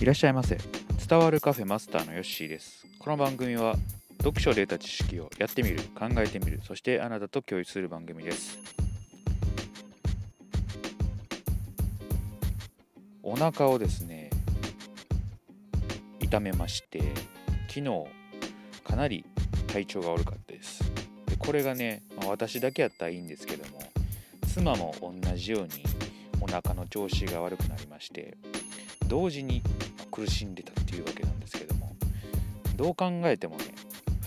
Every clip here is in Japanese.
いらっしゃいませ。伝わるカフェマスターのヨッシーです。この番組は読書で得た知識をやってみる考えてみるそしてあなたと共有する番組です。お腹をですね痛めまして昨日かなり体調が悪かったです。でこれがね、まあ、私だけやったらいいんですけども妻も同じようにお腹の調子が悪くなりまして同時に苦しんでたっていうわけなんですけどもどう考えてもね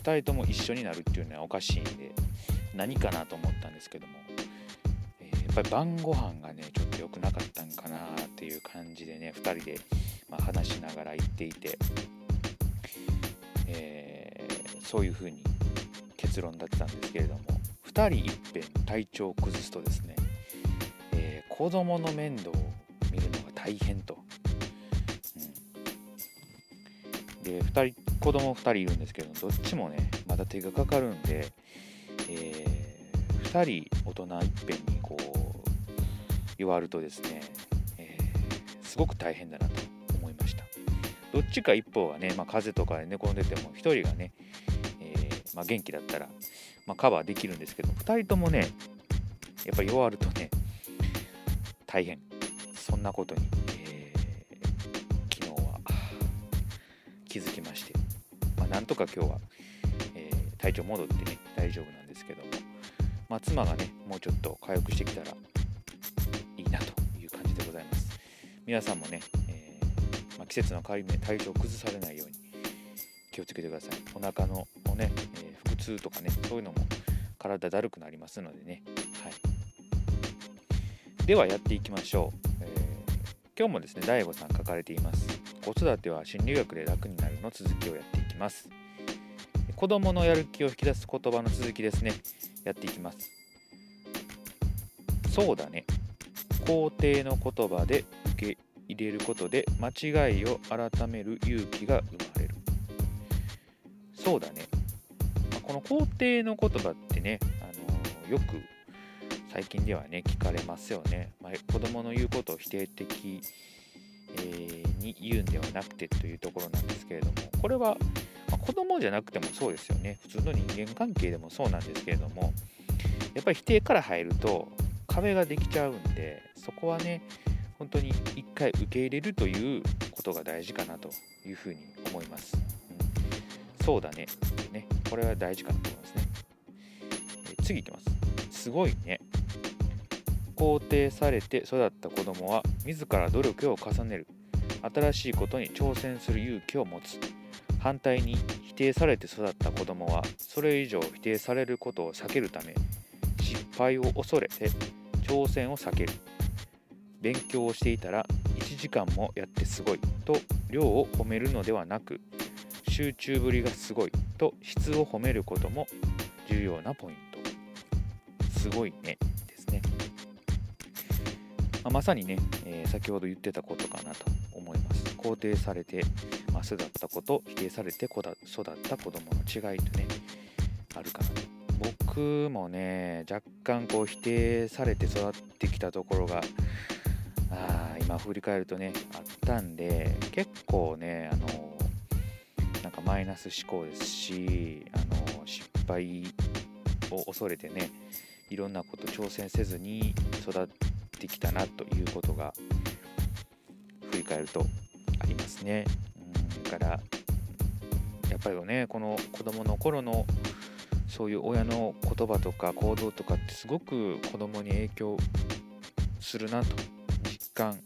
2人とも一緒になるっていうのはおかしいんで何かなと思ったんですけども、えー、やっぱり晩ご飯がねちょっと良くなかったんかなっていう感じでね2人で、ま、話しながら言っていて、えー、そういうふうに結論だったんですけれども2人いっぺん体調を崩すとですね、えー、子供の面倒を見るのが大変と。で2人子供2人いるんですけどどっちもねまだ手がかかるんで、えー、2人大人いっぺんにこう言われるとですね、えー、すごく大変だなと思いました。どっちか一方がね、まあ、風邪とかで寝込んでても1人がね、えー、まあ、元気だったら、まあ、カバーできるんですけど2人ともねやっぱり弱るとね大変。そんなことに気づきまして、まあ、なんとか今日は、えー、体調戻ってね大丈夫なんですけども、まあ、妻がねもうちょっと回復してきたらいいなという感じでございます。皆さんもね、えー、まあ、季節の変わり目体調を崩されないように気をつけてください。お腹のね、えー、腹痛とかねそういうのも体だるくなりますのでね。はい。ではやっていきましょう、えー、今日もですね DAIGO さん書かれています。子育ては心理学で楽になるの続きをやっていきます。子供のやる気を引き出す言葉の続きですね。やっていきます。そうだね。肯定の言葉で受け入れることで間違いを改める勇気が生まれる。そうだね。この肯定の言葉ってね、あのよく最近ではね聞かれますよね、まあ、子供の言うことを否定的えー、に言うんではなくてというところなんですけれどもこれは、まあ、子供じゃなくてもそうですよね。普通の人間関係でもそうなんですけれどもやっぱり否定から入ると壁ができちゃうんでそこはね本当に一回受け入れるということが大事かなというふうに思います、うん、そうだねってねこれは大事かなと思いますね、え、次いきます。すごいね。肯定されて育った子供は自ら努力を重ねる。新しいことに挑戦する勇気を持つ反対に否定されて育った子供はそれ以上否定されることを避けるため失敗を恐れて挑戦を避ける。勉強をしていたら1時間もやってすごいと量を褒めるのではなく集中ぶりがすごいと質を褒めることも重要なポイントすごいね。まあ、まさにね、えー、先ほど言ってたことかなと。思います。肯定されて、まあ、育った子と否定されて子だ育った子供の違いとね、あるかなと。僕もね、若干こう否定されて育ってきたところが、あ今振り返るとね、あったんで、結構ね、あの、なんかマイナス思考ですし、あの、失敗を恐れてね、いろんなこと挑戦せずに育ってきたなということが振り返るとありますね。うん。だからやっぱりねこの子供の頃のそういう親の言葉とか行動とかってすごく子供に影響するなと実感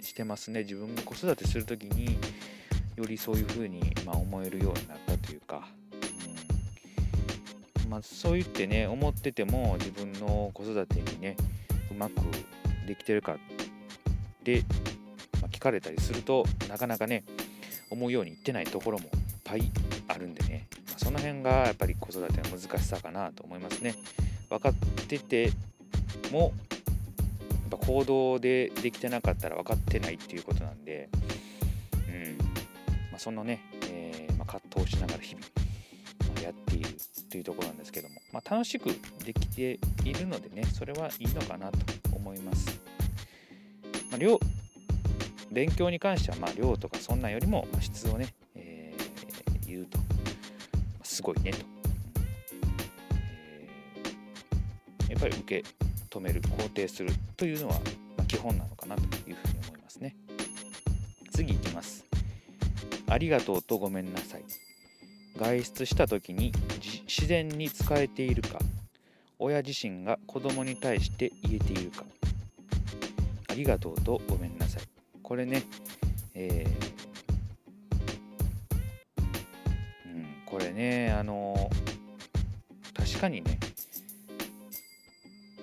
してますね。自分が子育てする時によりそういうふうに、ま、思えるようになったというか、うん。まあ、そう言ってね思ってても自分の子育てにねうまくできてるかで、かれたりするとなかなかね思うようにいってないところもいっぱいあるんでね、まあ、その辺がやっぱり子育ての難しさかなと思いますね。分かっててもやっぱ行動でできてなかったら分かってないっていうことなんで、うん。まあ、そのね、えー、ま葛藤しながら日々、まやっているというところなんですけども、まあ、楽しくできているのでねそれはいいのかなと思います。まあ、両勉強に関してはまあ量とかそんなんよりも質をね、えー、言うと。すごいねと、えー、やっぱり受け止める肯定するというのは、基本なのかなというふうに思いますね。次いきます。ありがとうとごめんなさい。外出した時に自然に使えているか。親自身が子供に対して言えているか。ありがとうとごめんなさい。これね、えー、うん、これねあの確かにね。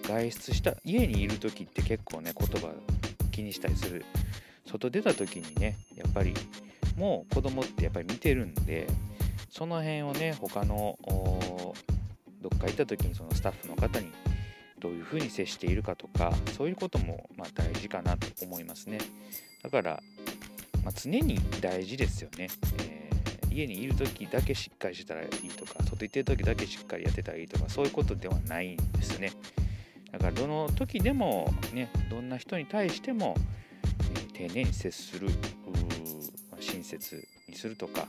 外出した家にいる時って結構ね言葉気にしたりする。外出た時にねやっぱりもう子供ってやっぱり見てるんでその辺をね他のどっか行った時にそのスタッフの方にどういうふうに接しているかとかそういうこともま大事かなと思いますね。だから、まあ、常に大事ですよね、えー、家にいる時だけしっかりしてたらいいとか外行ってる時だけしっかりやってたらいいとかそういうことではないんですよね。だからどの時でもねどんな人に対しても、えー、丁寧に接する、まあ、親切にするとか、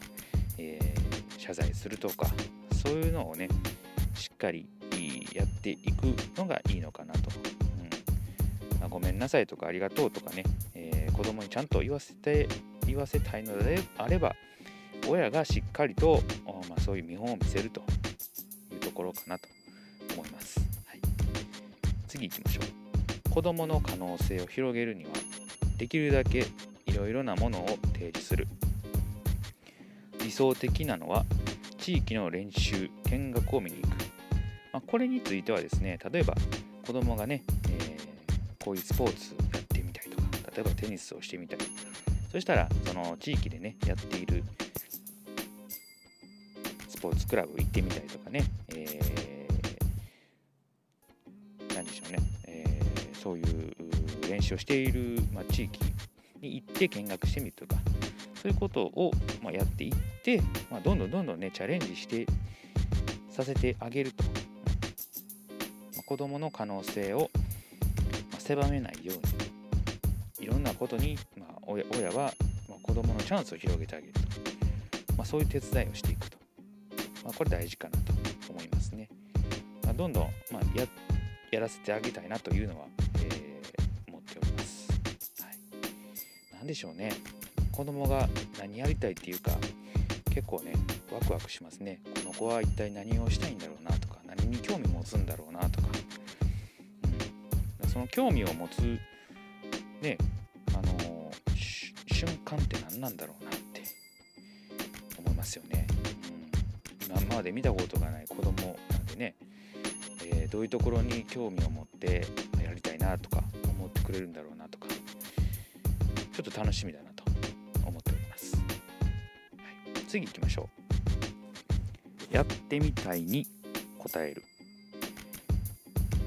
えー謝罪するとかそういうのをねしっかりやっていくのがいいのかなと、うん。まあ、ごめんなさいとかありがとうとかね、子供にちゃんと言わせて言わせたいのであれば親がしっかりと、まあ、そういう見本を見せるというところかなと思います、はい、次行きましょう。子供の可能性を広げるにはできるだけいろいろなものを提示する。理想的なのは地域の練習見学を見に行く、まあ、これについてはですね例えば子供がね、えー、こういうスポーツ例えばテニスをしてみたいそしたらその地域でねやっているスポーツクラブ行ってみたりとかね、えー、何でしょうね、えー、そういう練習をしている、まあ、地域に行って見学してみるとか。そういうことを、まやっていって、まあ、どんどんどんどんねチャレンジしてさせてあげると、まあ、子どもの可能性を、狭めないように。ろんなことに、まあ、親は、まあ、子どものチャンスを広げてあげると、まあ、そういう手伝いをしていくと、まあ、これ大事かなと思いますね、まあ、どんどん、まあ、ややらせてあげたいなというのは、えー、思っております、はい、何でしょうね。子供が何やりたいっていうか結構ねワクワクしますね。この子は一体何をしたいんだろうなとか何に興味持つんだろうなとか、うん、その興味を持つね、瞬間って何なんだろうなって思いますよね、うん、今まで見たことがない子供なんでね、えー、どういうところに興味を持ってやりたいなとか思ってくれるんだろうなとかちょっと楽しみだなと思っております。はい。次行きましょう。やってみたいに答える。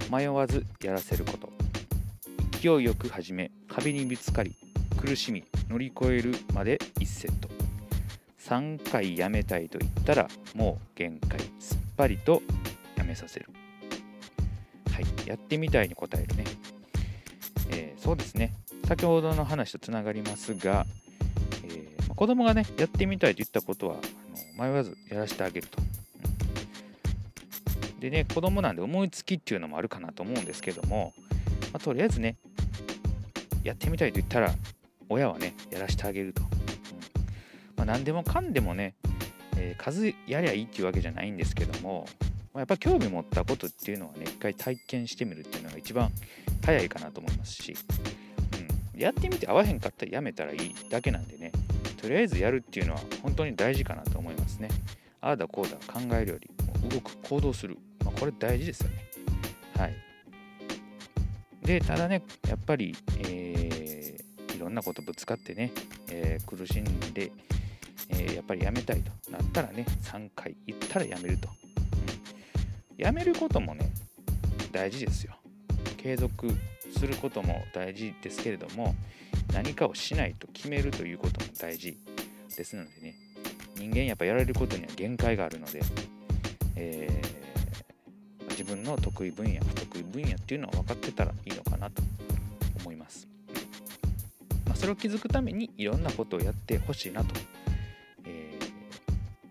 迷わずやらせること。勢いよく始め壁にぶつかり苦しみ乗り越えるまで1セット。3回やめたいと言ったらもう限界すっぱりとやめさせる。はいやってみたいに答えるね、えー、そうですね。先ほどの話とつながりますが子供がね、やってみたいと言ったことは、あの迷わずやらせてあげると。でね、子供なんで思いつきっていうのもあるかなと思うんですけども、まあ、とりあえずね、やってみたいと言ったら、親はね、やらせてあげると。うんまあ、何でもかんでもね、えー、数やりゃいいっていうわけじゃないんですけども、まあ、やっぱ興味持ったことっていうのはね、一回体験してみるっていうのが一番早いかなと思いますし、うん、やってみて合わへんかったらやめたらいいだけなんでね、とりあえずやるっていうのは本当に大事かなと思いますね。ああだこうだ考えるよりも動く行動する、まあ、これ大事ですよね。はい。で、ただね、やっぱり、えー、ろんなことぶつかってね、えー、苦しんで、えー、やっぱりやめたいとなったらね、3回言ったらやめると。やめることもね、大事ですよ。継続することも大事ですけれども、何かをしないと決めるということも大事ですのでね人間やっぱやられることには限界があるので、えー、自分の得意分野不得意分野っていうのは分かってたらいいのかなと、それを気づくためにいろんなことをやってほしいなと、え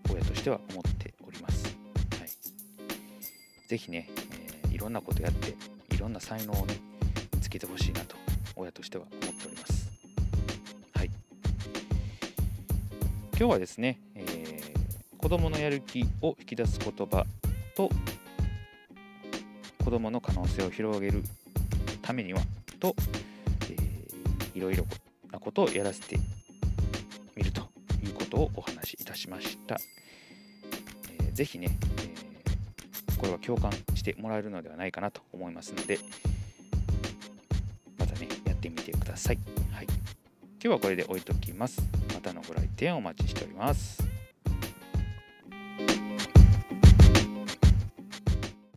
ー、親としては思っております。はい、ぜひね、えー、いろんなことやっていろんな才能をね見つけてほしいなと親としては思っております。はい、今日はですね、えー、子供のやる気を引き出す言葉と子供の可能性を広げるためにはと、えー、いろいろことをやらせてみるということをお話しいたしました。えー、ぜひね、えー、これは共感してもらえるのではないかなと思いますので、またね、やってみてください。はい、今日はこれで置いときます。またのご来店お待ちしております。